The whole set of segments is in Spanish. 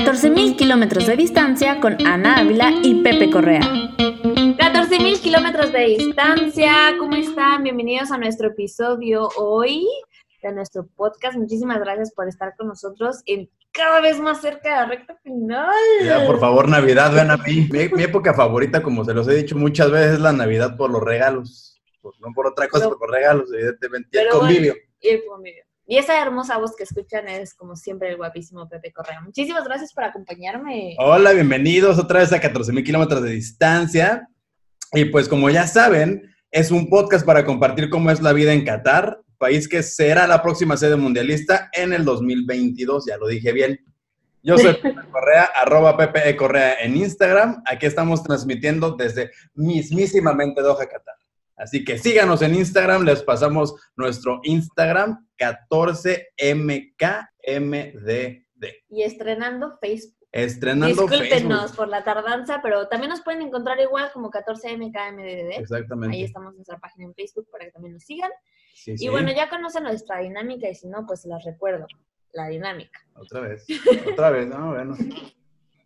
14.000 kilómetros de distancia con Ana Ávila y Pepe Correa. 14.000 kilómetros de distancia, ¿cómo están? Bienvenidos a nuestro episodio hoy de nuestro podcast. Muchísimas gracias por estar con nosotros en cada vez más cerca de la recta final. Ya, por favor, Navidad, ven a mí. Mi, época favorita, como se los he dicho muchas veces, es la Navidad por los regalos. no por otra cosa, por los regalos, evidentemente. Y el convivio. y el convivio. Y esa hermosa voz que escuchan es, como siempre, el guapísimo Pepe Correa. Muchísimas gracias por acompañarme. Hola, bienvenidos otra vez a 14.000 kilómetros de distancia. Y pues como ya saben, es un podcast para compartir cómo es la vida en Qatar, país que será la próxima sede mundialista en el 2022, ya lo dije bien. Yo soy Pepe Correa, arroba Pepe e. Correa en Instagram. Aquí estamos transmitiendo desde mismísimamente Doha, Qatar. Así que síganos en Instagram, les pasamos nuestro Instagram 14MKMDD. Y estrenando Facebook. Estrenando Discúlpenos por la tardanza, pero también nos pueden encontrar igual como 14MKMDD. Exactamente. Ahí estamos en nuestra página en Facebook para que también nos sigan. y bueno, ya conocen nuestra dinámica y si no, pues las recuerdo. La dinámica. Otra vez. Otra vez, no, bueno.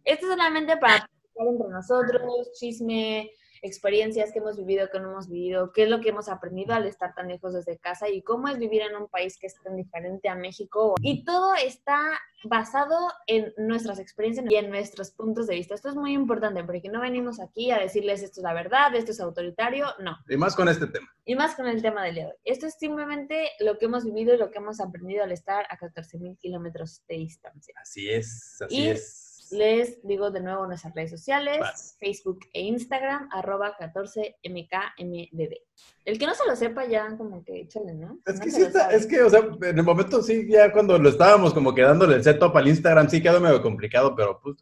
Esto es solamente para entre nosotros, chisme, experiencias que hemos vivido, que no hemos vivido, qué es lo que hemos aprendido al estar tan lejos desde casa y cómo es vivir en un país que es tan diferente a México. Y todo está basado en nuestras experiencias y en nuestros puntos de vista. Esto es muy importante porque no venimos aquí a decirles esto es la verdad, esto es autoritario, no. Y más con este tema. Y más con el tema del día de hoy. Esto es simplemente lo que hemos vivido y lo que hemos aprendido al estar a 14.000 kilómetros de distancia. Así es, así es. Les digo de nuevo nuestras redes sociales, Facebook e Instagram, arroba 14mkmdd. El que no se lo sepa ya como que échale, ¿no? Es que sí está, es que, o sea, en el momento sí, ya cuando lo estábamos como que dándole el setup al Instagram, sí quedó medio complicado, pero pues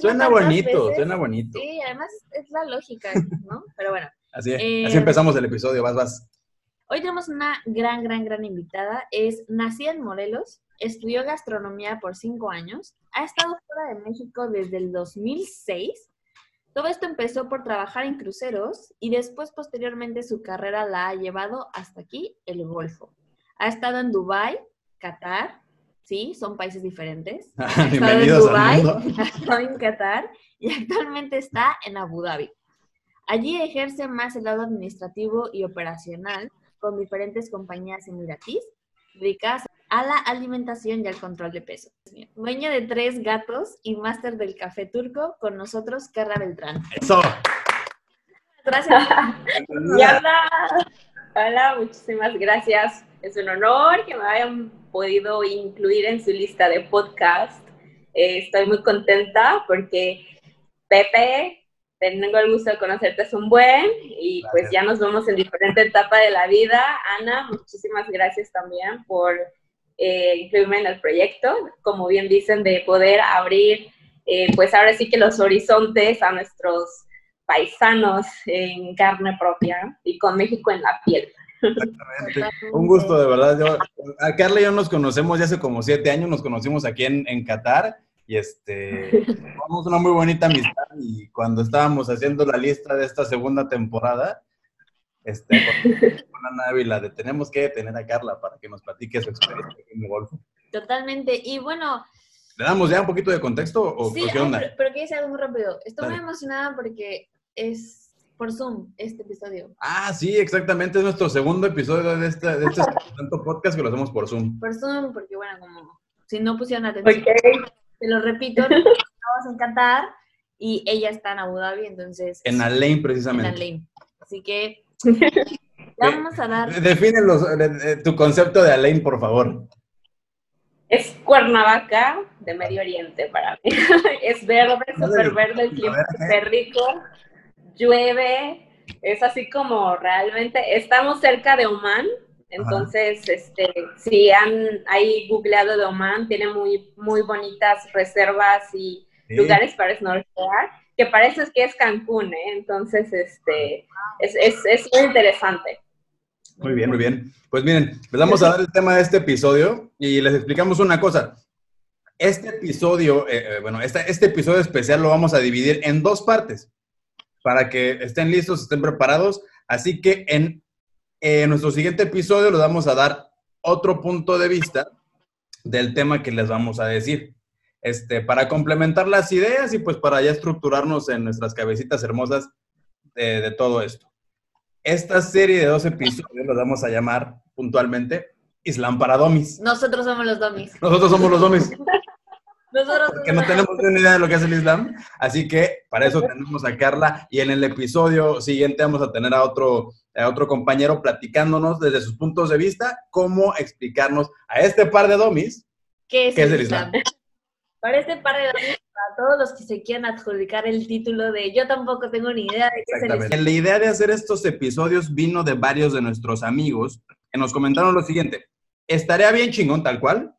suena bonito, suena bonito. Sí, además es la lógica, ¿no? Pero bueno. Así, así eh, empezamos el episodio, vas, vas. Hoy tenemos una gran, gran, gran invitada. Es nacida en Morelos, estudió gastronomía por cinco años, ha estado fuera de México desde el 2006. Todo esto empezó por trabajar en cruceros y después posteriormente su carrera la ha llevado hasta aquí, el Golfo. Ha estado en Dubai, Qatar, sí, son países diferentes. Ha estado en Dubai, ha estado en Qatar y actualmente está en Abu Dhabi. Allí ejerce más el lado administrativo y operacional con diferentes compañías emiratíes dedicadas a la alimentación y al control de peso. Dueña de tres gatos y máster del café turco, con nosotros Carla Beltrán. Eso. Gracias. Hola. Hola, muchísimas gracias. Es un honor que me hayan podido incluir en su lista de podcast. Eh, estoy muy contenta porque Pepe, tengo el gusto de conocerte, es un buen y pues ya nos vemos en diferente etapa de la vida. Ana, muchísimas gracias también por eh, incluirme en el proyecto, como bien dicen, de poder abrir, eh, pues ahora sí que los horizontes a nuestros paisanos en carne propia y con México en la piel. Exactamente. Un gusto, de verdad. Yo, a Carla y yo nos conocemos ya hace como siete años, nos conocimos aquí en, en Qatar y este, tuvimos una muy bonita amistad y cuando estábamos haciendo la lista de esta segunda temporada, este, con Ana Ávila, de tenemos que tener a Carla para que nos platique su experiencia en el golfo. Totalmente. Y bueno... ¿Le damos ya un poquito de contexto o sí, qué onda? Pero, pero quiero decir algo muy rápido. Estoy muy emocionada porque es por Zoom este episodio. Ah, sí, exactamente. Es nuestro segundo episodio de este, de este tanto podcast que lo hacemos por Zoom. Por Zoom, porque bueno, como si no pusieron atención. Okay. Te lo repito, estamos en Qatar y ella está en Abu Dhabi, entonces... En Alain, precisamente. En Alain. Así que vamos a dar. Define tu concepto de Alain, por favor. Es Cuernavaca de Medio Oriente para mí. es verde, súper verde, el clima es súper rico, llueve, es así como realmente. Estamos cerca de Oman, entonces, este, si han ahí googleado de Oman, tiene muy, muy bonitas reservas y lugares para snorkelar que parece que es Cancún, ¿eh? Entonces, este, es, es, es, muy interesante. Muy bien, muy bien. Pues miren, les vamos a dar el tema de este episodio y les explicamos una cosa. Este episodio, eh, eh, bueno, este, este episodio especial lo vamos a dividir en dos partes para que estén listos, estén preparados. Así que en, en nuestro siguiente episodio les vamos a dar otro punto de vista del tema que les vamos a decir. este, para complementar las ideas y pues para ya estructurarnos en nuestras cabecitas hermosas de, de todo esto. Esta serie de dos episodios los vamos a llamar puntualmente Islam para Domis. Nosotros somos los domis. Nosotros somos los Domis. Nosotros porque no tenemos ni una idea de lo que es el Islam. Así que para eso tenemos a Carla y en el episodio siguiente vamos a tener a otro, a otro compañero platicándonos desde sus puntos de vista cómo explicarnos a este par de domis ¿Qué es, qué es el Islam? Islam. Para este par de domis, para todos los que se quieran adjudicar el título de yo tampoco tengo ni idea de qué es el Islam. La idea de hacer estos episodios vino de varios de nuestros amigos que nos comentaron lo siguiente. Estaría bien chingón, tal cual,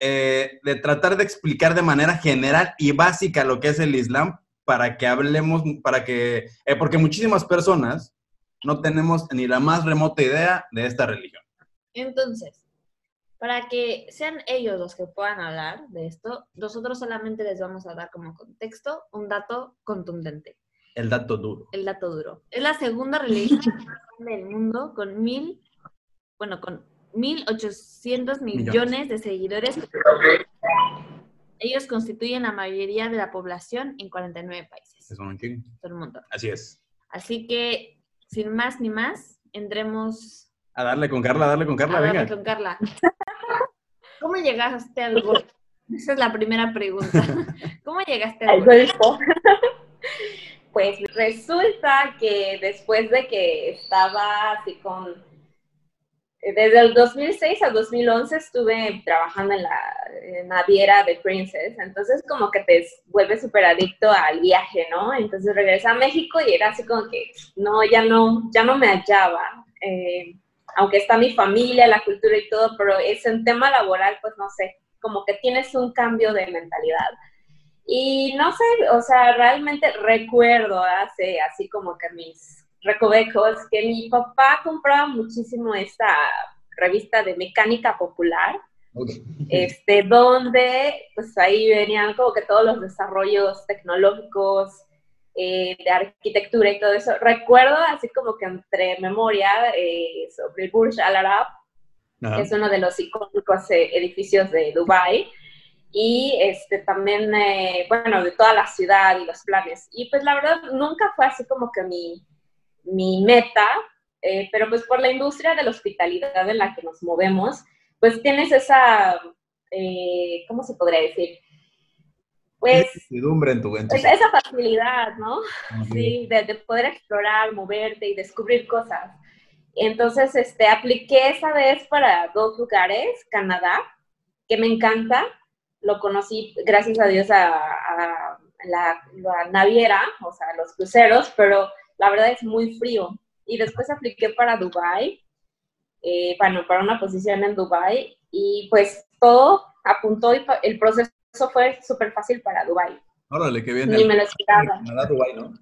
eh, de tratar de explicar de manera general y básica lo que es el Islam para que hablemos, para que, eh, porque muchísimas personas no tenemos ni la más remota idea de esta religión. Entonces, para que sean ellos los que puedan hablar de esto, nosotros solamente les vamos a dar como contexto un dato contundente, El dato duro. el dato duro. Es la segunda religión más grande del mundo con mil, bueno, con 1.800 millones de seguidores. Ellos constituyen la mayoría de la población en 49 países. Es un chingo. Son un montón. Así es. Así que, sin más ni más, entremos A darle con Carla, a darle con Carla, a venga. hablar con Carla. ¿Cómo llegaste al golf? Esa es la primera pregunta. ¿Cómo llegaste al golf? Pues resulta que después de que estaba así con... eh, Desde el 2006 al 2011 estuve trabajando en la naviera de Princess, entonces como que te vuelves súper adicto al viaje, ¿no? Entonces regresé a México y era así como que no, ya no, ya no me hallaba. eh, aunque está mi familia, la cultura y todo, pero es en tema laboral, pues no sé, como que tienes un cambio de mentalidad. Y no sé, o sea, realmente recuerdo hace así como que mis recovecos que mi papá compraba muchísimo esta revista de mecánica popular, Ok. este, donde pues ahí venían como que todos los desarrollos tecnológicos eh, de arquitectura y todo eso. Recuerdo así como que entre memoria eh, sobre el Burj Al Arab, que es uno de los icónicos eh, edificios de Dubái, y este, también, eh, bueno, de toda la ciudad y los planes. Y pues la verdad nunca fue así como que mi, mi meta, eh, pero pues por la industria de la hospitalidad en la que nos movemos, pues tienes esa, eh, ¿cómo se podría decir? Pues Incertidumbre en tu, en tu esa facilidad, ¿no? Sí, de, de poder explorar, moverte y descubrir cosas. Entonces, este, apliqué esa vez para dos lugares, Canadá, que me encanta. Lo conocí, gracias a Dios, a, a la, la naviera, o sea, los cruceros, pero la verdad es muy frío. Y después apliqué para Dubai, eh, bueno, para una posición en Dubai, y pues todo apuntó y el proceso fue súper fácil para Dubai. Órale, qué bien. Ni me lo esperaba. Dubái, ¿no?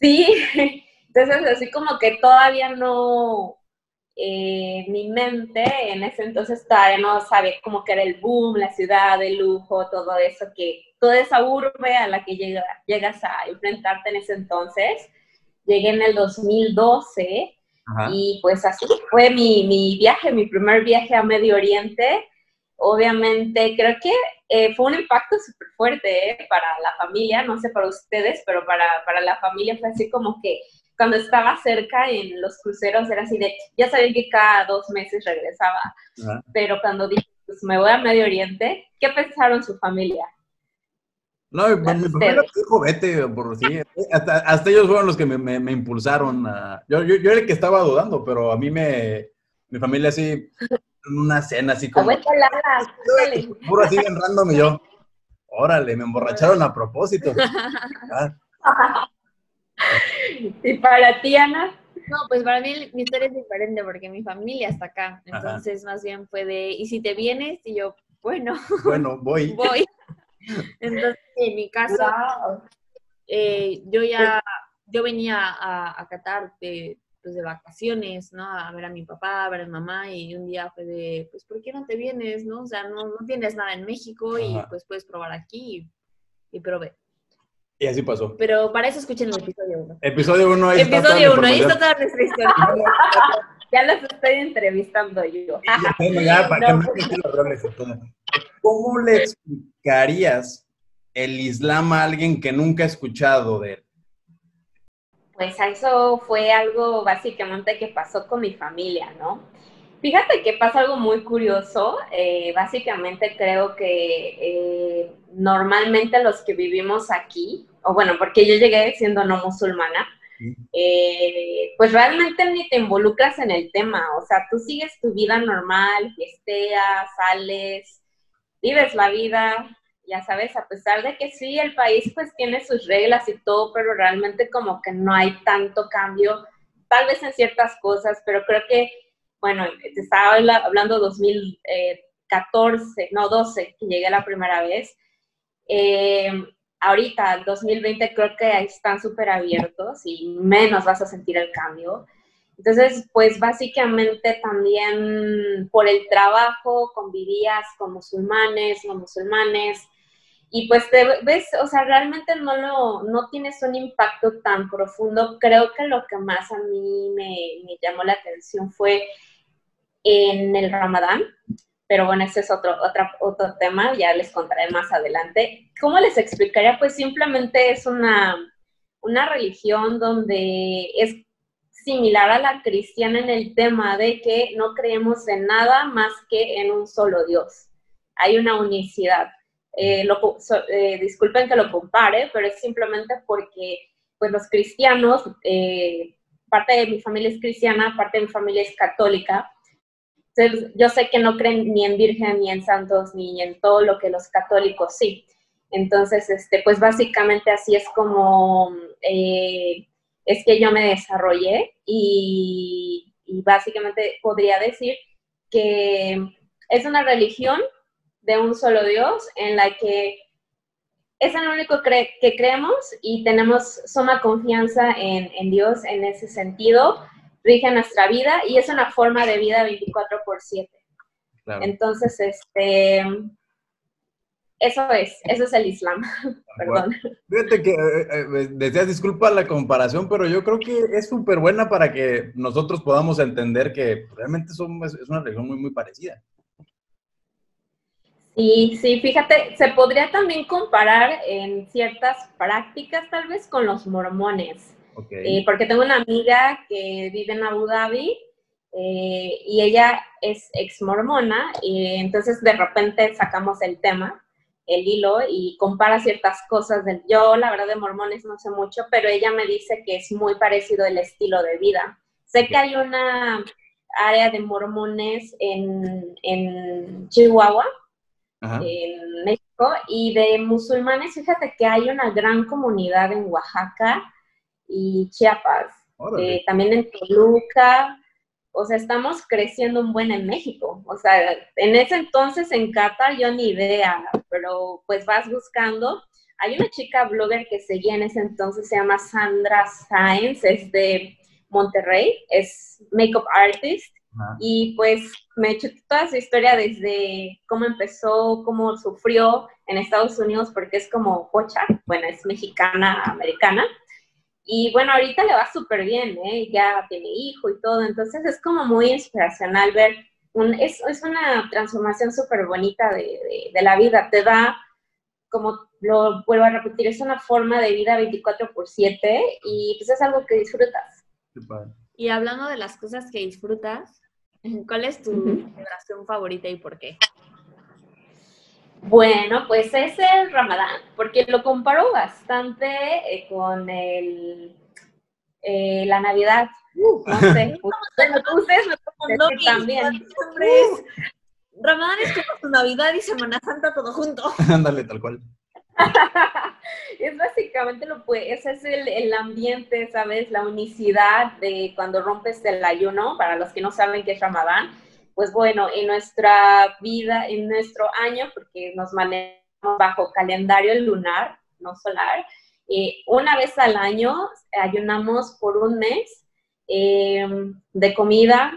Sí, entonces así como que todavía no, eh, mi mente en ese entonces todavía no sabía como que era el boom, la ciudad, el lujo, todo eso, que toda esa urbe a la que llega, llegas a enfrentarte en ese entonces. Llegué en el 2012 Ajá. y pues así fue mi, mi viaje, mi primer viaje a Medio Oriente. Obviamente creo que eh, fue un impacto súper fuerte eh, para la familia, no sé para ustedes, pero para, para la familia fue así como que cuando estaba cerca en los cruceros era así de, ya sabía que cada dos meses regresaba, Ajá. pero cuando dije, pues me voy a Medio Oriente, ¿qué pensaron su familia? No, mi mi me dijo, vete, por sí. Hasta, hasta ellos fueron los que me, me- me impulsaron a... Yo, yo, yo era el que estaba dudando, pero a mí me... Mi familia así, en una cena así como... Abuela. Puro así bien random y yo... Órale, me emborracharon a propósito. Y para ti, Ana, No, pues para mí mi historia es diferente porque mi familia está acá. Entonces, más bien fue de, ¿y si te vienes? Y yo, bueno, bueno, voy. voy. Entonces, en mi caso, Wow. eh, yo ya, yo venía a, a Qatar de, pues, de vacaciones, ¿no? A ver a mi papá, a ver a mi mamá y un día fue de, pues, ¿por qué no te vienes, no? O sea, no, no tienes nada en México y Ajá. pues puedes probar aquí y, y probé. Y así pasó. Pero para eso escuchen el episodio 1. Episodio 1, ahí está toda la Episodio 1, ahí está toda nuestra historia. Ya los estoy entrevistando yo. Ya, ya, para No. que me quiten ¿cómo le explicarías el Islam a alguien que nunca ha escuchado de él? Pues eso fue algo básicamente que pasó con mi familia, ¿no? Fíjate que pasa algo muy curioso. Eh, básicamente creo que eh, normalmente los que vivimos aquí, o bueno, porque yo llegué siendo no musulmana, eh, pues realmente ni te involucras en el tema. O sea, tú sigues tu vida normal, fiesteas, sales, vives la vida, ya sabes, a pesar de que sí, el país pues tiene sus reglas y todo, pero realmente como que no hay tanto cambio, tal vez en ciertas cosas, pero creo que bueno, te estaba hablando 2014, no, 12, que llegué la primera vez. Eh, ahorita, 2020, creo que están súper abiertos y menos vas a sentir el cambio. Entonces, pues básicamente también por el trabajo convivías con musulmanes, no musulmanes, y pues te ves, o sea, realmente no lo, no tienes un impacto tan profundo. Creo que lo que más a mí me, me llamó la atención fue en el Ramadán, pero bueno, ese es otro, otro, otro tema, ya les contaré más adelante. ¿Cómo les explicaría? Pues simplemente es una, una religión donde es similar a la cristiana en el tema de que no creemos en nada más que en un solo Dios. Hay una unicidad. Eh, eh, disculpen que lo compare, pero es simplemente porque pues los cristianos, eh, parte de mi familia es cristiana, parte de mi familia es católica, yo sé que no creen ni en virgen, ni en santos, ni en todo lo que los católicos sí. Entonces, este, pues básicamente así es como eh, es que yo me desarrollé y, básicamente podría decir que es una religión de un solo Dios en la que es el único que creemos y tenemos suma confianza en, en Dios en ese sentido rige nuestra vida y es una forma de vida 24 por 7. Entonces, este, eso es, eso es el Islam. Perdón. Fíjate que eh, eh, decías, disculpa la comparación, pero yo creo que es súper buena para que nosotros podamos entender que realmente son, es una religión muy, muy parecida. Sí, sí, fíjate, se podría también comparar en ciertas prácticas tal vez con los mormones. Eh, porque tengo una amiga que vive en Abu Dhabi eh, y ella es ex mormona y entonces de repente sacamos el tema, el hilo y compara ciertas cosas. Del, yo la verdad de mormones no sé mucho, pero ella me dice que es muy parecido el estilo de vida. Sé que hay una área de mormones en, en Chihuahua, en México, y de musulmanes, fíjate que hay una gran comunidad en Oaxaca y Chiapas, eh, también en Toluca, o sea, estamos creciendo un buen en México. O sea, en ese entonces en Qatar yo ni idea, pero pues vas buscando. Hay una chica blogger que seguía en ese entonces, se llama Sandra Sainz, es de Monterrey, es makeup artist. Y pues me hecho toda su historia desde cómo empezó, cómo sufrió en Estados Unidos, porque es como pocha, bueno, es mexicana, americana. Y bueno, ahorita le va súper bien, ¿eh? ya tiene hijo y todo, entonces es como muy inspiracional ver, un, es, es una transformación súper bonita de, de, la vida, te da, como lo vuelvo a repetir, es una forma de vida 24 por 7 y pues es algo que disfrutas. Y hablando de las cosas que disfrutas, ¿cuál es tu celebración favorita y por qué? Bueno, pues es el Ramadán, porque lo comparo bastante eh, con el, eh, la Navidad. Uh. no sé, ustedes me también. Ramadán es como tu Navidad y Semana Santa todo junto. Ándale, tal cual. es básicamente lo pues, ese es el, el, ambiente, ¿sabes? La unicidad de cuando rompes el ayuno, para los que no saben qué es Ramadán pues bueno, en nuestra vida, en nuestro año, porque nos manejamos bajo calendario lunar, no solar, eh, una vez al año ayunamos por un mes em, de comida,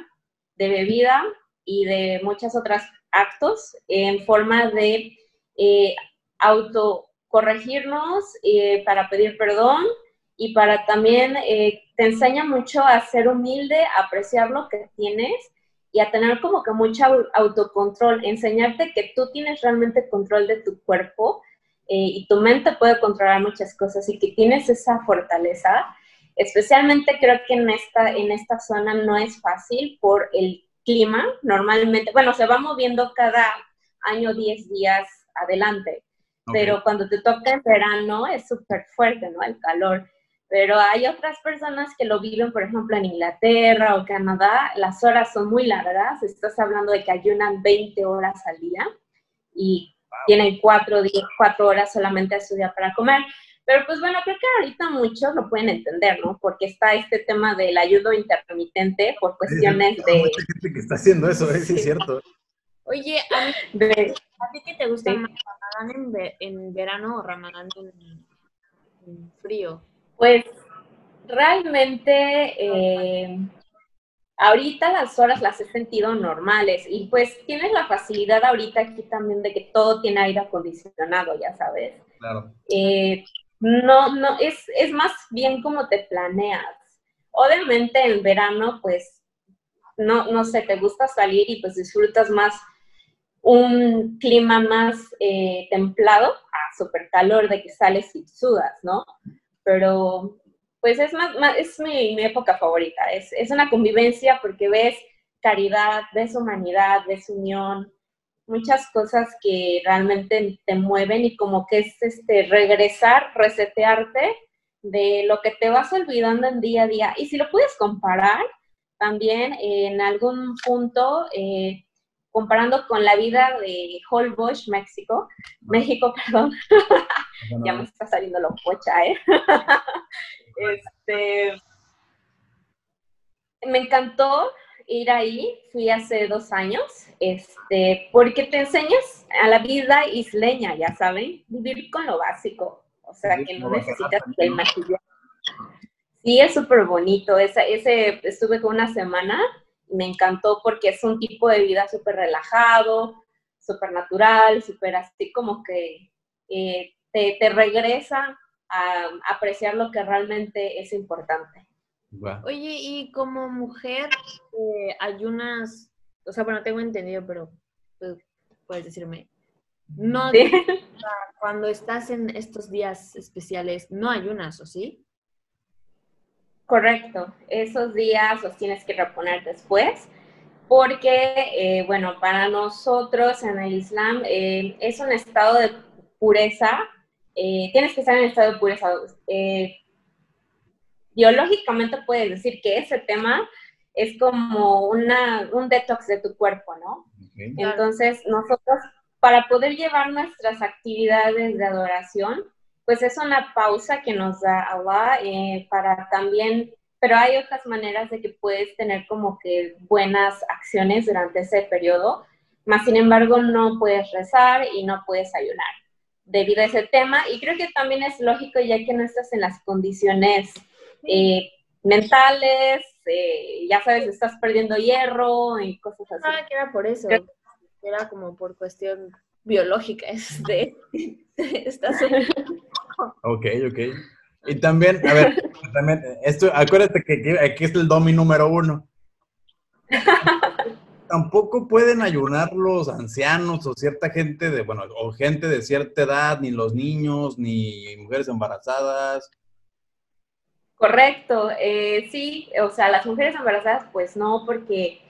de bebida y de muchas otras actos en forma de eh, autocorregirnos eh, para pedir perdón y para también te enseña mucho a ser humilde, a apreciar lo que tienes y a tener como que mucho autocontrol, enseñarte que tú tienes realmente control de tu cuerpo eh, y tu mente puede controlar muchas cosas y que tienes esa fortaleza. Especialmente creo que en esta, en esta zona no es fácil por el clima. Normalmente, bueno, se va moviendo cada año 10 días adelante, pero cuando te toca en verano es súper fuerte, ¿no? El calor. Pero hay otras personas que lo viven, por ejemplo, en Inglaterra o Canadá, las horas son muy largas, estás hablando de que ayunan 20 horas al día y tienen cuatro, días, cuatro horas solamente a estudiar para comer. Pero pues bueno, creo que ahorita muchos lo pueden entender, ¿no? Porque está este tema del ayudo intermitente por cuestiones de... Hay mucha gente que está haciendo eso, ¿eh? sí, es cierto. Oye, ¿a, ti qué te gusta más, Ramadán en, verano o Ramadán en frío? Pues realmente eh, ahorita las horas las he sentido normales y pues tienes la facilidad ahorita aquí también de que todo tiene aire acondicionado, ya sabes. Claro. Eh, no, no, es, es más bien como te planeas. Obviamente en verano pues no, no sé, te gusta salir y pues disfrutas más un clima más eh, templado a super calor de que sales y sudas, ¿no? Pero pues es, más, es mi, época favorita, es, es, una convivencia porque ves caridad, ves humanidad, ves unión, muchas cosas que realmente te mueven y como que es este regresar, resetearte de lo que te vas olvidando en día a día. Y si lo puedes comparar, también en algún punto, eh, comparando con la vida de Holbox, México, México, perdón, ya me está saliendo lo pocha, ¿eh? este, me encantó ir ahí, fui hace dos años, este, porque te enseñas a la vida isleña, ya saben, vivir con lo básico, o sea, que no necesitas el maquillaje. Sí, es súper bonito, ese, ese, estuve con una semana, me encantó porque es un tipo de vida súper relajado, súper natural, súper así como que eh, te, regresa a apreciar lo que realmente es importante. Oye, y como mujer, eh, ayunas, o sea, bueno, tengo entendido, pero pues, puedes decirme, no, cuando estás en estos días especiales, no ayunas, ¿o sí? Correcto, esos días los tienes que reponer después, porque, eh, bueno, para nosotros en el Islam eh, es un estado de pureza eh, tienes que estar en estado de pureza. Eh, biológicamente puedes decir que ese tema es como una, un detox de tu cuerpo, ¿no? Entonces, nosotros, para poder llevar nuestras actividades de adoración, pues es una pausa que nos da Allah eh, para también, pero hay otras maneras de que puedes tener como que buenas acciones durante ese periodo, más sin embargo no puedes rezar y no puedes ayunar debido a ese tema. Y creo que también es lógico ya que no estás en las condiciones eh, mentales, eh, ya sabes, estás perdiendo hierro y cosas así. Ah, que era por eso. Era como por cuestión biológica. Este, estás ok, ok. Y también, a ver, también, esto, acuérdate que aquí está el domi número uno. tampoco pueden ayunar los ancianos o cierta gente de, bueno, o gente de cierta edad, ni los niños, ni mujeres embarazadas. Correcto, eh, sí, o sea, las mujeres embarazadas, pues no, porque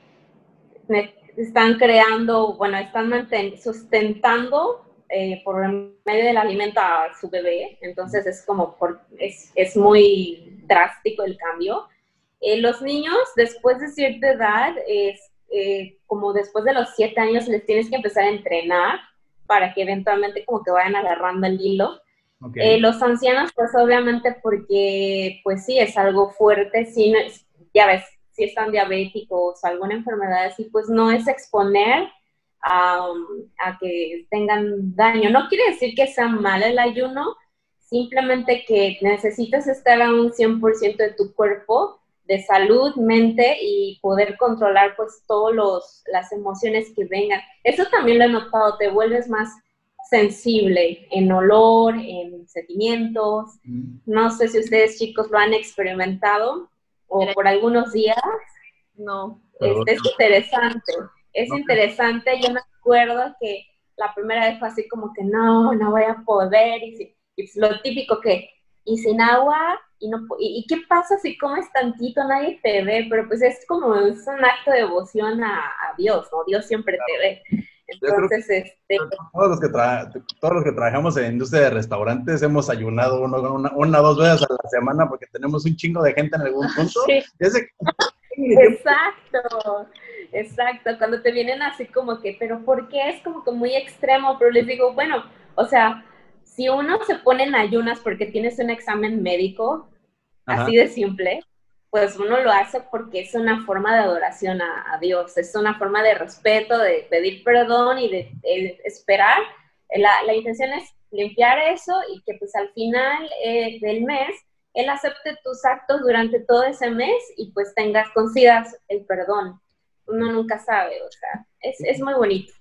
están creando, bueno, están sustentando eh, por medio del alimento a su bebé, entonces es como, por, es, es muy drástico el cambio. Eh, los niños, después de cierta edad, es, eh, como después de los siete años les tienes que empezar a entrenar para que eventualmente como que vayan agarrando el hilo. Eh, los ancianos, pues obviamente porque, pues sí, es algo fuerte, sí, ya ves, si están diabéticos, alguna enfermedad así, pues no es exponer a, a que tengan daño. No quiere decir que sea mal el ayuno, simplemente que necesitas estar a un 100% de tu cuerpo de salud, mente y poder controlar pues todas las emociones que vengan. Eso también lo he notado, te vuelves más sensible en olor, en sentimientos. Mm. No sé si ustedes chicos lo han experimentado o por algunos días. No. Este, es interesante, es interesante. Yo me acuerdo que la primera vez fue así como que no, no voy a poder. Y, y lo típico que, y sin agua, y, no, y, qué pasa si comes tantito? Nadie te ve, pero pues es como es un acto de devoción a, a Dios, ¿no? Dios siempre te ve. Entonces, este... Todos los, que todos los que trabajamos en industria de restaurantes hemos ayunado uno, una, una dos veces a la semana porque tenemos un chingo de gente en algún punto. Sí. Exacto, exacto. Cuando te vienen así como que, pero ¿por qué es como que muy extremo? Pero les digo, bueno, o sea, si uno se pone en ayunas porque tienes un examen médico, así de simple, pues uno lo hace porque es una forma de adoración a, Dios, es una forma de respeto, de pedir perdón y de, esperar. La, la, intención es limpiar eso y que pues al final eh, del mes Él acepte tus actos durante todo ese mes y pues tengas, consigas el perdón. Uno nunca sabe, o sea, es, es muy bonito.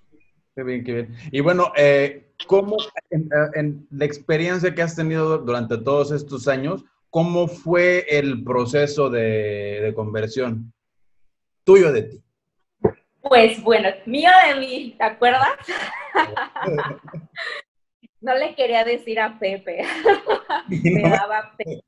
Qué bien, qué bien. Y bueno, eh, ¿cómo en, en la experiencia que has tenido durante todos estos años, ¿Cómo fue el proceso de, conversión tuyo de ti? Pues bueno, mío de mí, ¿te acuerdas? no le quería decir a Pepe. Me daba pena.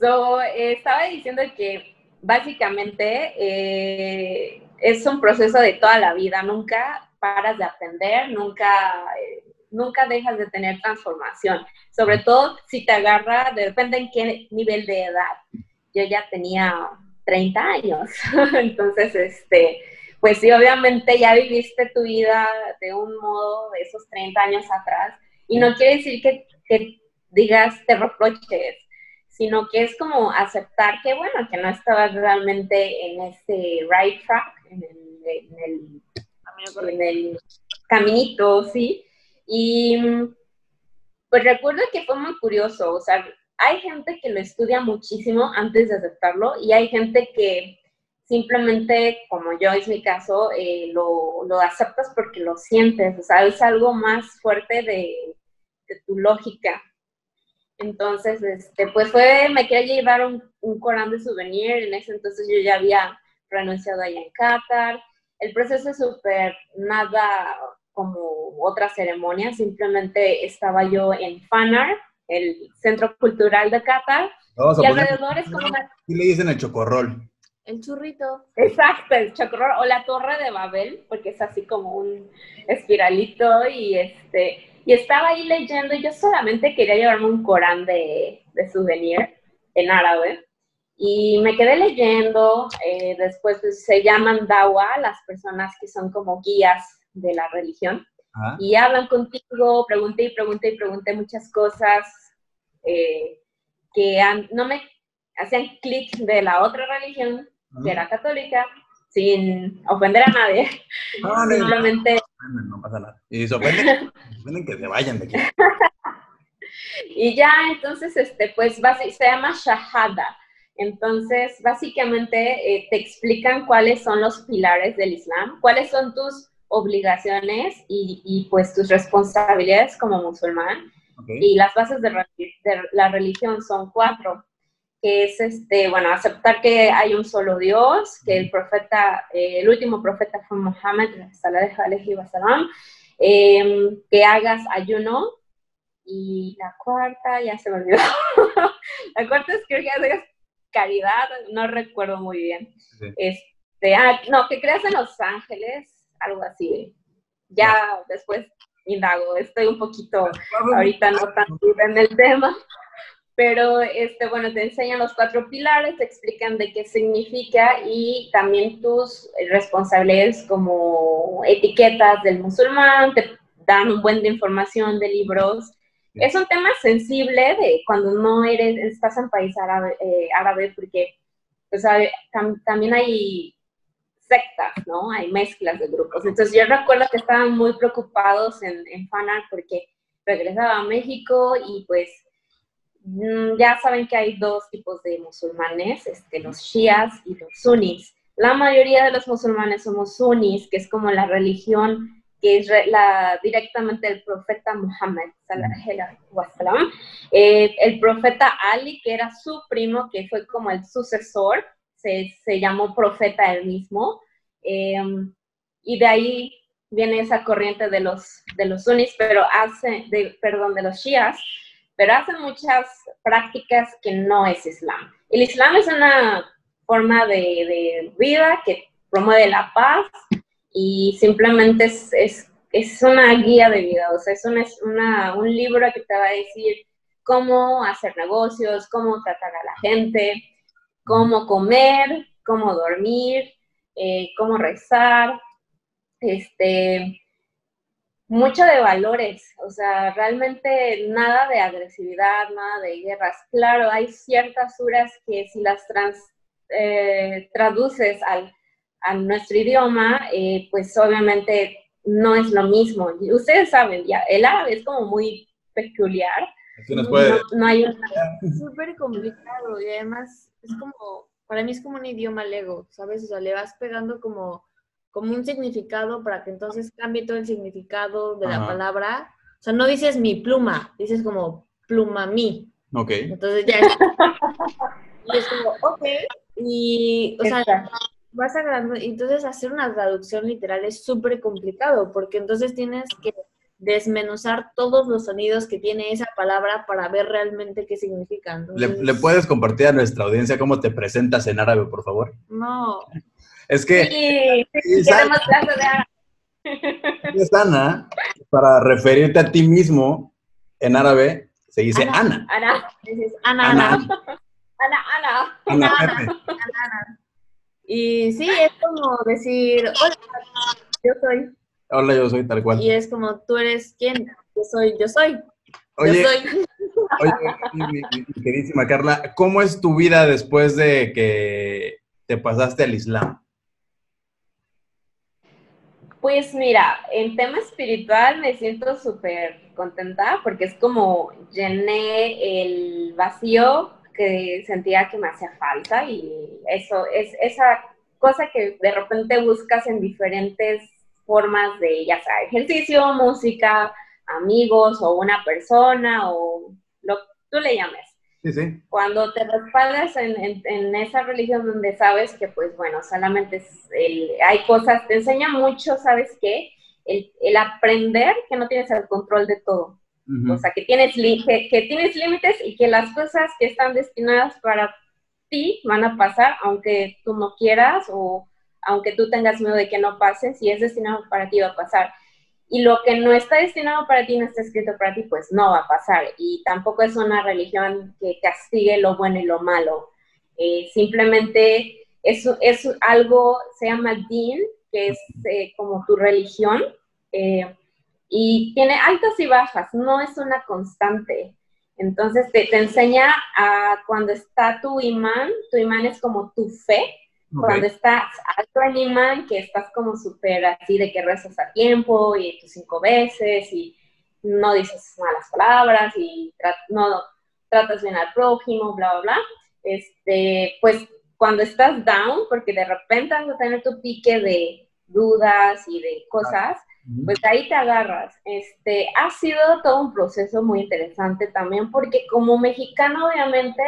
so, eh, estaba diciendo que básicamente eh, es un proceso de toda la vida. Nunca paras de aprender, nunca eh, nunca dejas de tener transformación, sobre todo si te agarra, depende en qué nivel de edad. Yo ya tenía 30 años, entonces, este, pues sí, obviamente ya viviste tu vida de un modo de esos 30 años atrás, y no quiere decir que, que digas, te reproches, sino que es como aceptar que, bueno, que no estabas realmente en ese right track, en el, en el, en el caminito, ¿sí? Y pues recuerdo que fue muy curioso, o sea, hay gente que lo estudia muchísimo antes de aceptarlo y hay gente que simplemente, como yo es mi caso, eh, lo, lo, aceptas porque lo sientes, o sea, es algo más fuerte de, de tu lógica. Entonces, este, pues fue, me quería llevar un, un Corán de souvenir, en ese entonces yo ya había renunciado allá en Qatar. El proceso es súper nada como otra ceremonia, simplemente estaba yo en FANAR, el Centro Cultural de Qatar, y alrededor es como una... ¿Qué le dicen el chocorrol? El churrito. Exacto, el chocorrol, o la torre de Babel, porque es así como un espiralito, y este... Y estaba ahí leyendo, y yo solamente quería llevarme un Corán de, de souvenir en árabe, y me quedé leyendo, eh, después pues, se llaman dawa, las personas que son como guías de la religión. Y hablan contigo, pregunté y pregunté y pregunté muchas cosas eh, que no me hacían clic de la otra religión, de la católica, sin ofender a nadie. Simplemente... No, pasa nada. Y se ofenden, que se vayan de aquí. y ya, entonces, este, pues, se llama Shahada. Entonces, básicamente eh, te explican cuáles son los pilares del Islam, cuáles son tus obligaciones y, y, pues tus responsabilidades como musulmán. Y las bases de, la religión son cuatro, que es, este, bueno, aceptar que hay un solo Dios, que el profeta, eh, el último profeta fue Mohammed, eh, que hagas ayuno, y la cuarta, ya se me olvidó, la cuarta es que hagas caridad, no recuerdo muy bien. Este, ah, no, que creas en los ángeles, algo así. Ya después indago, estoy un poquito ahorita no tan en el tema, pero este, bueno, te enseñan los cuatro pilares, te explican de qué significa y también tus responsabilidades como etiquetas del musulmán, te dan un buen de información de libros. Es un tema sensible de cuando no eres, estás en país árabe, eh, árabe porque pues, también hay sectas, ¿no? Hay mezclas de grupos. Entonces yo recuerdo que estaban muy preocupados en, en Fanart porque regresaba a México y pues ya saben que hay dos tipos de musulmanes, este, los shias y los sunnis. La mayoría de los musulmanes somos sunnis, que es como la religión que es la, directamente del profeta Muhammad, eh, el profeta Ali, que era su primo, que fue como el sucesor, se, se llamó profeta él mismo. Em, y de ahí viene esa corriente de los, de los sunnis, pero hace, de, perdón, de los shias, pero hacen muchas prácticas que no es Islam. El Islam es una forma de, vida que promueve la paz y simplemente es, es, es, una guía de vida, o sea, es, una, es una, un libro que te va a decir cómo hacer negocios, cómo tratar a la gente, cómo comer, cómo dormir, eh, cómo rezar, este, mucho de valores, o sea, realmente nada de agresividad, nada de guerras. Claro, hay ciertas suras que si las trans, eh, traduces al, a nuestro idioma, eh, pues obviamente no es lo mismo. Ustedes saben, ya, el árabe es como muy peculiar. No, hay. Súper complicado y además es como, para mí es como un idioma lego, ¿sabes? O sea, le vas pegando como como un significado para que entonces cambie todo el significado de la palabra. O sea, no dices mi pluma, dices como pluma mi. Ok. Entonces ya y es como, ok. Y, o sea, vas agarrando. Entonces, hacer una traducción literal es súper complicado, porque entonces tienes que desmenuzar todos los sonidos que tiene esa palabra para ver realmente qué significan. ¿Le, ¿Le, puedes compartir a nuestra audiencia cómo te presentas en árabe, por favor? No. Es que... Sí, es Ana, es Ana, para referirte a ti mismo en árabe, se dice Ana. Ana, Ana, Ana. Ana, Ana. Ana, Ana. Ana. Y sí, es como decir, hola, yo soy. Hola, yo soy tal cual. Y es como, tú eres quién, yo soy, yo soy. Oye, yo soy. oye mi, mi, queridísima Carla, ¿cómo es tu vida después de que te pasaste al Islam? Pues mira, en tema espiritual me siento súper contenta porque es como llené el vacío que sentía que me hacía falta y eso es esa cosa que de repente buscas en diferentes formas de, ya sea ejercicio, música, amigos o una persona o lo que tú le llames. Cuando te respaldas en, en, esa religión donde sabes que, pues bueno, solamente hay cosas, te enseña mucho, ¿sabes qué? El, el, aprender que no tienes el control de todo. O sea, que tienes, que, que tienes límites y que las cosas que están destinadas para ti van a pasar, aunque tú no quieras o aunque tú tengas miedo de que no pase, si es destinado para ti va a pasar y lo que no está destinado para ti, no está escrito para ti, pues no va a pasar. Y tampoco es una religión que castigue lo bueno y lo malo. Eh, simplemente es, es algo, se llama din, que es eh, como tu religión, eh, y tiene altas y bajas, no es una constante. Entonces te, te enseña a cuando está tu imán, tu imán es como tu fe, cuando estás alto en imán, que estás como súper así de que rezas a tiempo y tus cinco veces y no dices malas palabras y no tratas bien al prójimo, bla, bla, bla. Este, pues cuando estás down, porque de repente vas a tener tu pique de dudas y de cosas, pues ahí te agarras. Este, ha sido todo un proceso muy interesante también, porque como mexicano, obviamente,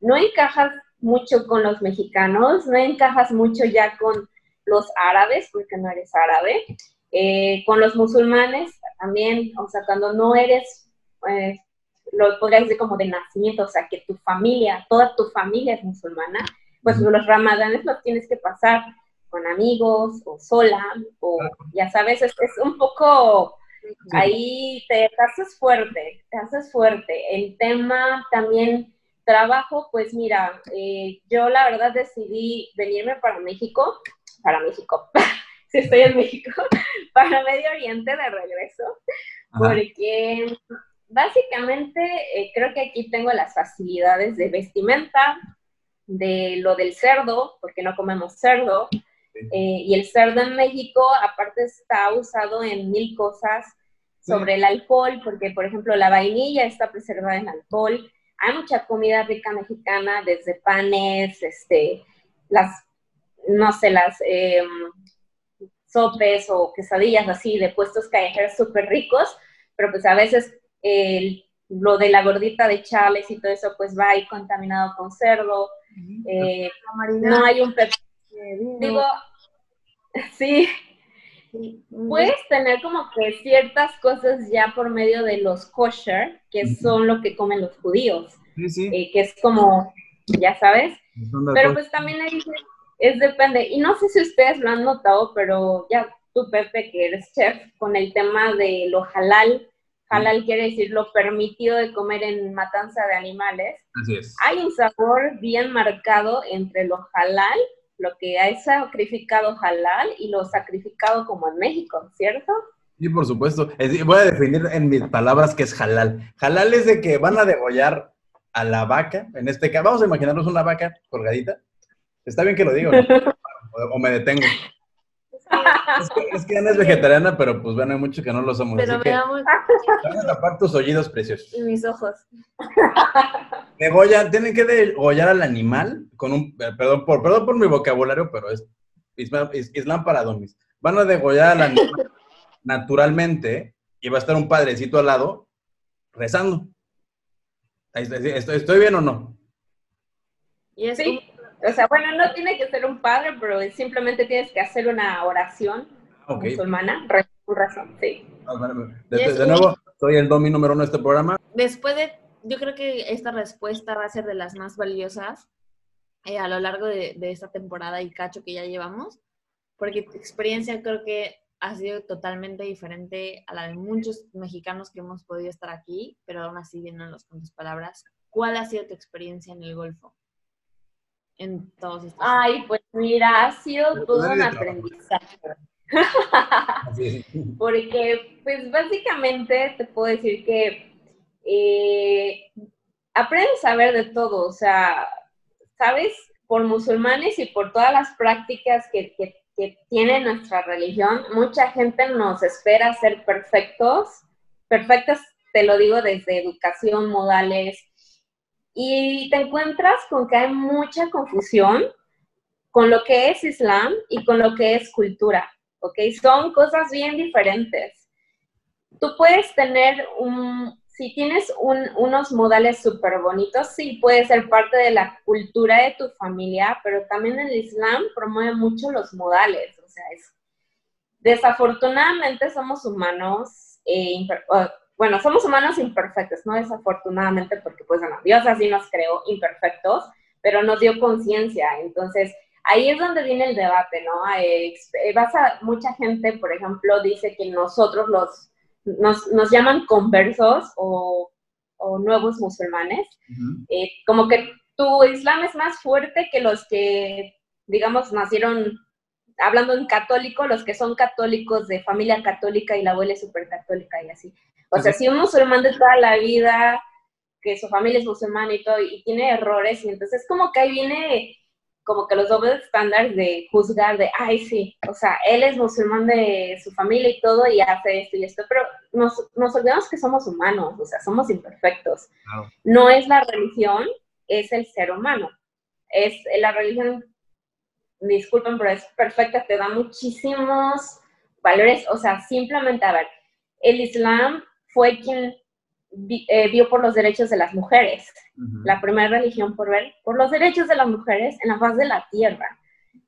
no encajas mucho con los mexicanos, no encajas mucho ya con los árabes, porque no eres árabe, eh, con los musulmanes también, o sea, cuando no eres, pues, lo podrías decir como de nacimiento, o sea, que tu familia, toda tu familia es musulmana, pues los ramadanes los tienes que pasar con amigos o sola, o ya sabes, es, es un poco, ahí te, te haces fuerte, te haces fuerte. El tema también trabajo, pues mira, eh, yo la verdad decidí venirme para México, para México, si estoy en México, para Medio Oriente de regreso, porque básicamente eh, creo que aquí tengo las facilidades de vestimenta, de lo del cerdo, porque no comemos cerdo, eh, y el cerdo en México aparte está usado en mil cosas sobre el alcohol, porque por ejemplo la vainilla está preservada en alcohol, hay mucha comida rica mexicana, desde panes, este, las, no sé, las eh, sopes o quesadillas así de puestos callejeros súper ricos, pero pues a veces lo de la gordita de chales y todo eso pues va ahí contaminado con cerdo. eh, no hay un vino. Digo, Sí, puedes tener como que ciertas cosas ya por medio de los kosher, que son lo que comen los judíos, Sí, sí. eh, que es como, ya sabes, pero pues también ahí es depende. Y no sé si ustedes lo han notado, pero ya tú, Pepe, que eres chef, con el tema de lo halal, halal quiere decir lo permitido de comer en matanza de animales, Así es. hay un sabor bien marcado entre lo halal, lo que es sacrificado halal y lo sacrificado como en México, ¿cierto? Sí, por supuesto. Voy a definir en mis palabras qué es halal. Halal es de que van a degollar a la vaca, en este caso, vamos a imaginarnos una vaca colgadita. Está bien que lo digo, ¿no? o me detengo. Es que, es que Ana es vegetariana, pero pues bueno, hay muchos que no lo somos. Pero así que veamos van a tapar tus oídos preciosos. y mis ojos. Degollan, tienen que degollar al animal con un, eh, perdón por, perdón por mi vocabulario, pero es islam, is- islam para domis. Van a degollar al animal naturalmente y va a estar un padrecito al lado rezando. Ahí está, sí, ¿Estoy, estoy bien o no? Y es Sí. O sea, bueno, no tiene que ser un padre, pero simplemente tienes que hacer una oración Ok. musulmana, re- con razón, sí. De, es de nuevo, soy el domi número uno de este programa. después de, yo creo que esta respuesta va a ser de las más valiosas eh, a lo largo de, de esta temporada y cacho que ya llevamos, porque tu experiencia creo que ha sido totalmente diferente a la de muchos mexicanos que hemos podido estar aquí, pero aún así viéndonos con tus palabras. ¿Cuál ha sido tu experiencia en el Golfo? En todos estos Ay, pues mira, ha sido todo un aprendizaje. Porque, pues básicamente te puedo decir que eh, aprendes a ver de todo, o sea, sabes, por musulmanes y por todas las prácticas que, que- que tiene nuestra religión, mucha gente nos espera ser perfectos, perfectos, te lo digo desde educación, modales, y te encuentras con que hay mucha confusión con lo que es Islam y con lo que es cultura. ¿ok? Son cosas bien diferentes. Tú puedes tener un, si tienes un- unos modales súper bonitos, sí, puede ser parte de la cultura de tu familia, pero también el Islam promueve mucho los modales, o sea, es, desafortunadamente somos humanos, eh, bueno, somos humanos imperfectos, no desafortunadamente, porque pues bueno, Dios así nos creó imperfectos, pero nos dio conciencia, entonces ahí es donde viene el debate, ¿no? Eh, vas a, mucha gente, por ejemplo, dice que nosotros los, nos, nos llaman conversos o, o nuevos musulmanes, eh, como que tu Islam es más fuerte que los que, digamos, nacieron, hablando en católico, los que son católicos de familia católica y la abuela es súper católica y así. O sea, si un musulmán de toda la vida, que su familia es musulmana y todo, y tiene errores, y entonces como que ahí viene como que los dobles estándares de juzgar de, ay, sí, o sea, él es musulmán de su familia y todo y hace esto y esto, pero nos, nos olvidamos que somos humanos, o sea, somos imperfectos. Claro. No es la religión, es el ser humano. Es la religión, disculpen, pero es perfecta, te da muchísimos valores, o sea, simplemente, a ver, el Islam fue quien vi- eh, vio por los derechos de las mujeres la primera religión por ver por los derechos de las mujeres en la faz de la tierra.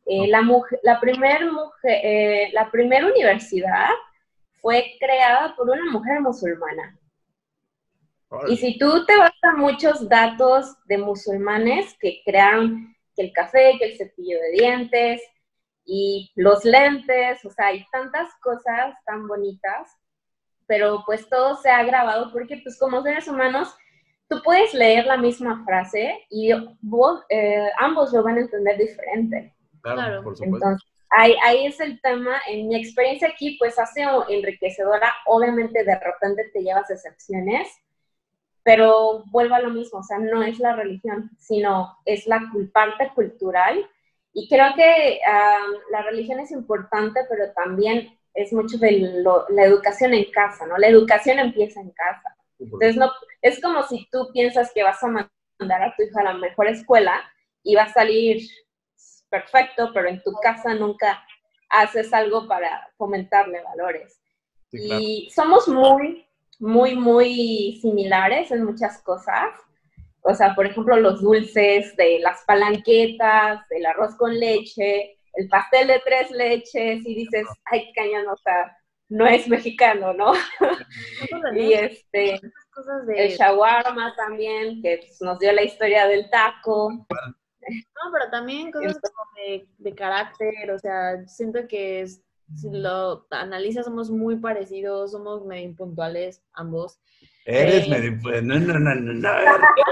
Eh, la, mujer, la primera mujer, eh, la primera universidad fue creada por una mujer musulmana. Y si tú te vas a muchos datos de musulmanes que crearon que el café, que el cepillo de dientes y los lentes, o sea, hay tantas cosas tan bonitas, pero pues todo se ha grabado porque pues como seres humanos tú puedes leer la misma frase y vos, eh, ambos lo van a entender diferente. Claro, Claro. por supuesto. Entonces, ahí, ahí es el tema. En mi experiencia aquí, pues ha sido enriquecedora. Obviamente, de repente te llevas excepciones, pero vuelvo a lo mismo. O sea, no es la religión, sino es la parte cultural. Y creo que ah, la religión es importante, pero también es mucho de lo- la educación en casa, ¿no? La educación empieza en casa. Entonces, no, es como si tú piensas que vas a mandar a tu hijo a la mejor escuela y va a salir perfecto, pero en tu casa nunca haces algo para fomentarle valores. Sí, claro. Y somos muy, muy, muy similares en muchas cosas. o sea, por ejemplo, los dulces de las palanquetas, el arroz con leche, el pastel de tres leches, y dices, ay, cañón, o sea, no es mexicano, ¿no? y este, el shawarma también, que nos dio la historia del taco. No, pero también cosas como de, de carácter, o sea, siento que es, si lo analizas somos muy parecidos, somos medio impuntuales ambos. Eres eh, medio No, no, no, no, no.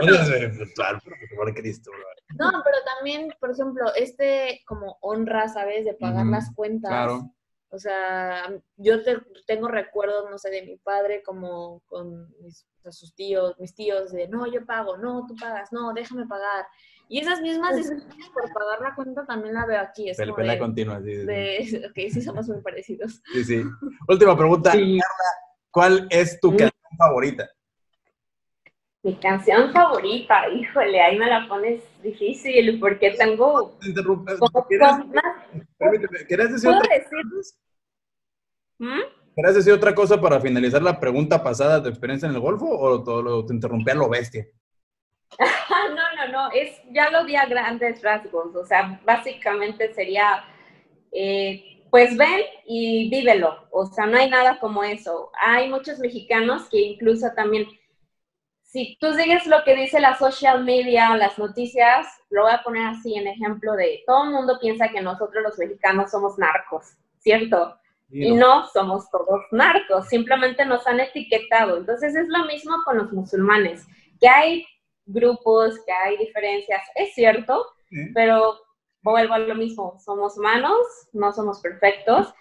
Eres medio puntual, por Cristo. No, pero también, por ejemplo, este como honra, ¿sabes? De pagar las cuentas. Claro. O sea, yo te, tengo recuerdos, no sé, de mi padre como con mis, sus tíos, mis tíos, de no, yo pago, no, tú pagas, no, déjame pagar. Y esas mismas discusiones por pagar la cuenta también la veo aquí. Es como de, continua, sí, sí. ok, sí somos muy parecidos. Sí, sí. Última pregunta, ¿cuál es tu mm. canción favorita? Mi canción favorita, híjole, ahí me la pones difícil porque tengo... Permíteme, ¿quieres decir otra ¿Mm? ¿Quieres decir otra cosa para finalizar la pregunta pasada de experiencia en el Golfo o todo te interrumpí a lo bestia? no, no, no, es, ya lo di a grandes rasgos, o sea, básicamente sería, eh, pues ven y vívelo, o sea, no hay nada como eso. Hay muchos mexicanos que incluso también, si tú sigues lo que dice la social media, las noticias, lo voy a poner así en ejemplo de, todo el mundo piensa que nosotros los mexicanos somos narcos, ¿cierto? Y no somos todos narcos, simplemente nos han etiquetado. Entonces es lo mismo con los musulmanes, que hay grupos, que hay diferencias, es cierto, pero vuelvo a lo mismo, somos humanos, no somos perfectos.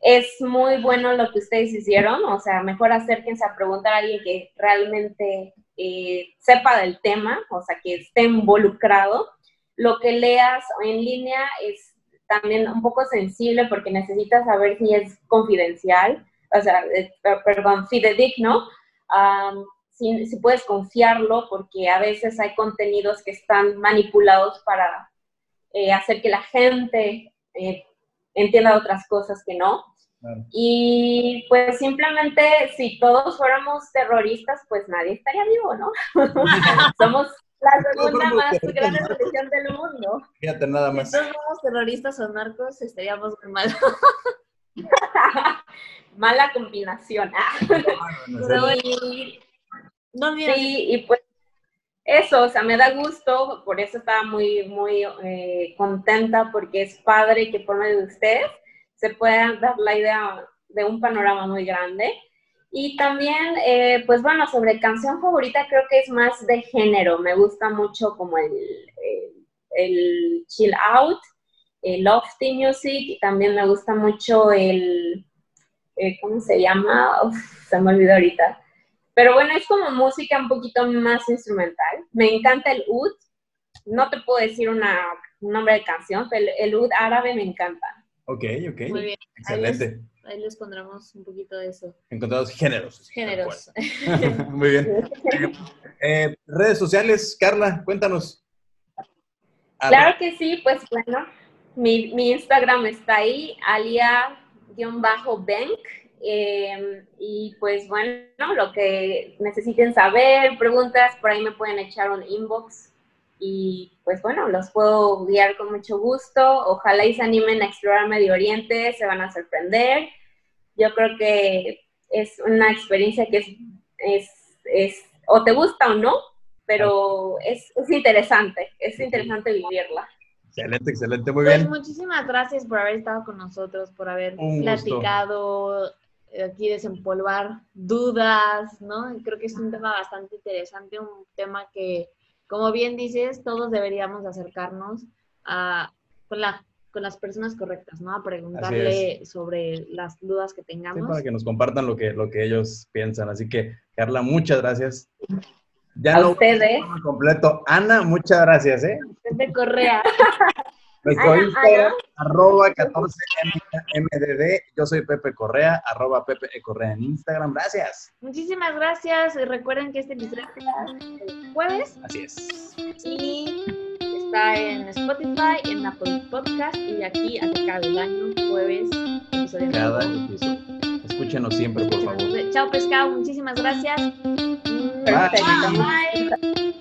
Es muy bueno lo que ustedes hicieron, o sea, mejor acérquense a preguntar a alguien que realmente eh, sepa del tema, o sea, que esté involucrado. Lo que leas en línea es también un poco sensible porque necesitas saber si es confidencial, o sea, eh, perdón, fidedigno si, puedes confiarlo, porque a veces hay contenidos que están manipulados para eh, hacer que la gente eh, entienda otras cosas que no. Y pues simplemente si todos fuéramos terroristas, pues nadie estaría vivo, ¿no? Somos la segunda más grande religión del mundo. Fíjate nada más. Si todos somos terroristas o narcos, estaríamos muy mal. Mala combinación. No, sí, y pues eso, o sea, me da gusto, por eso estaba muy, muy eh, contenta, porque es padre que por medio de ustedes se pueda dar la idea de un panorama muy grande. Y también, eh, pues bueno, sobre canción favorita creo que es más de género, me gusta mucho como el, el, chill out, el lofty music, y también me gusta mucho el, eh, ¿cómo se llama? se me olvidó ahorita pero bueno, es como música un poquito más instrumental. Me encanta el oud. No te puedo decir una, un nombre de canción, pero el, oud árabe me encanta. Ok, ok. Muy bien. Excelente. Ahí les, pondremos un poquito de eso. Encontrados géneros. Géneros. Muy bien. Eh, redes sociales, Carla, cuéntanos. Claro que sí, pues bueno, mi, mi Instagram está ahí, alia-bank Em, y pues bueno, lo que necesiten saber, preguntas, por ahí me pueden echar un inbox y pues bueno, los puedo guiar con mucho gusto. Ojalá y se animen a explorar Medio Oriente, se van a sorprender. Yo creo que es una experiencia que es, es, es o te gusta o no, pero es, es interesante, es interesante vivirla. Excelente, excelente, muy bien. Pues muchísimas gracias por haber estado con nosotros, por haber platicado, aquí desempolvar dudas, ¿no? creo que es un tema bastante interesante, un tema que, como bien dices, todos deberíamos acercarnos a, con, la, con las personas correctas, ¿no? A preguntarle sobre las dudas que tengamos. para que nos compartan lo que, lo que ellos piensan. Así que, Carla, muchas gracias. Ya a lo ustedes. completo. Ana, muchas gracias, ¿eh? Pepe Correa. Nuestro Instagram, arroba 14MDD. Yo soy Pepe Correa, arroba Pepe. Correa en Instagram. Gracias. Muchísimas gracias. Recuerden que este episodio el jueves. Así es. Y está en Spotify, en Apple Podcast y aquí a cada año, jueves, episodio Cada episodio. Escúchenos siempre, por favor. Chao, pescado. Muchísimas gracias. Bye. Bye.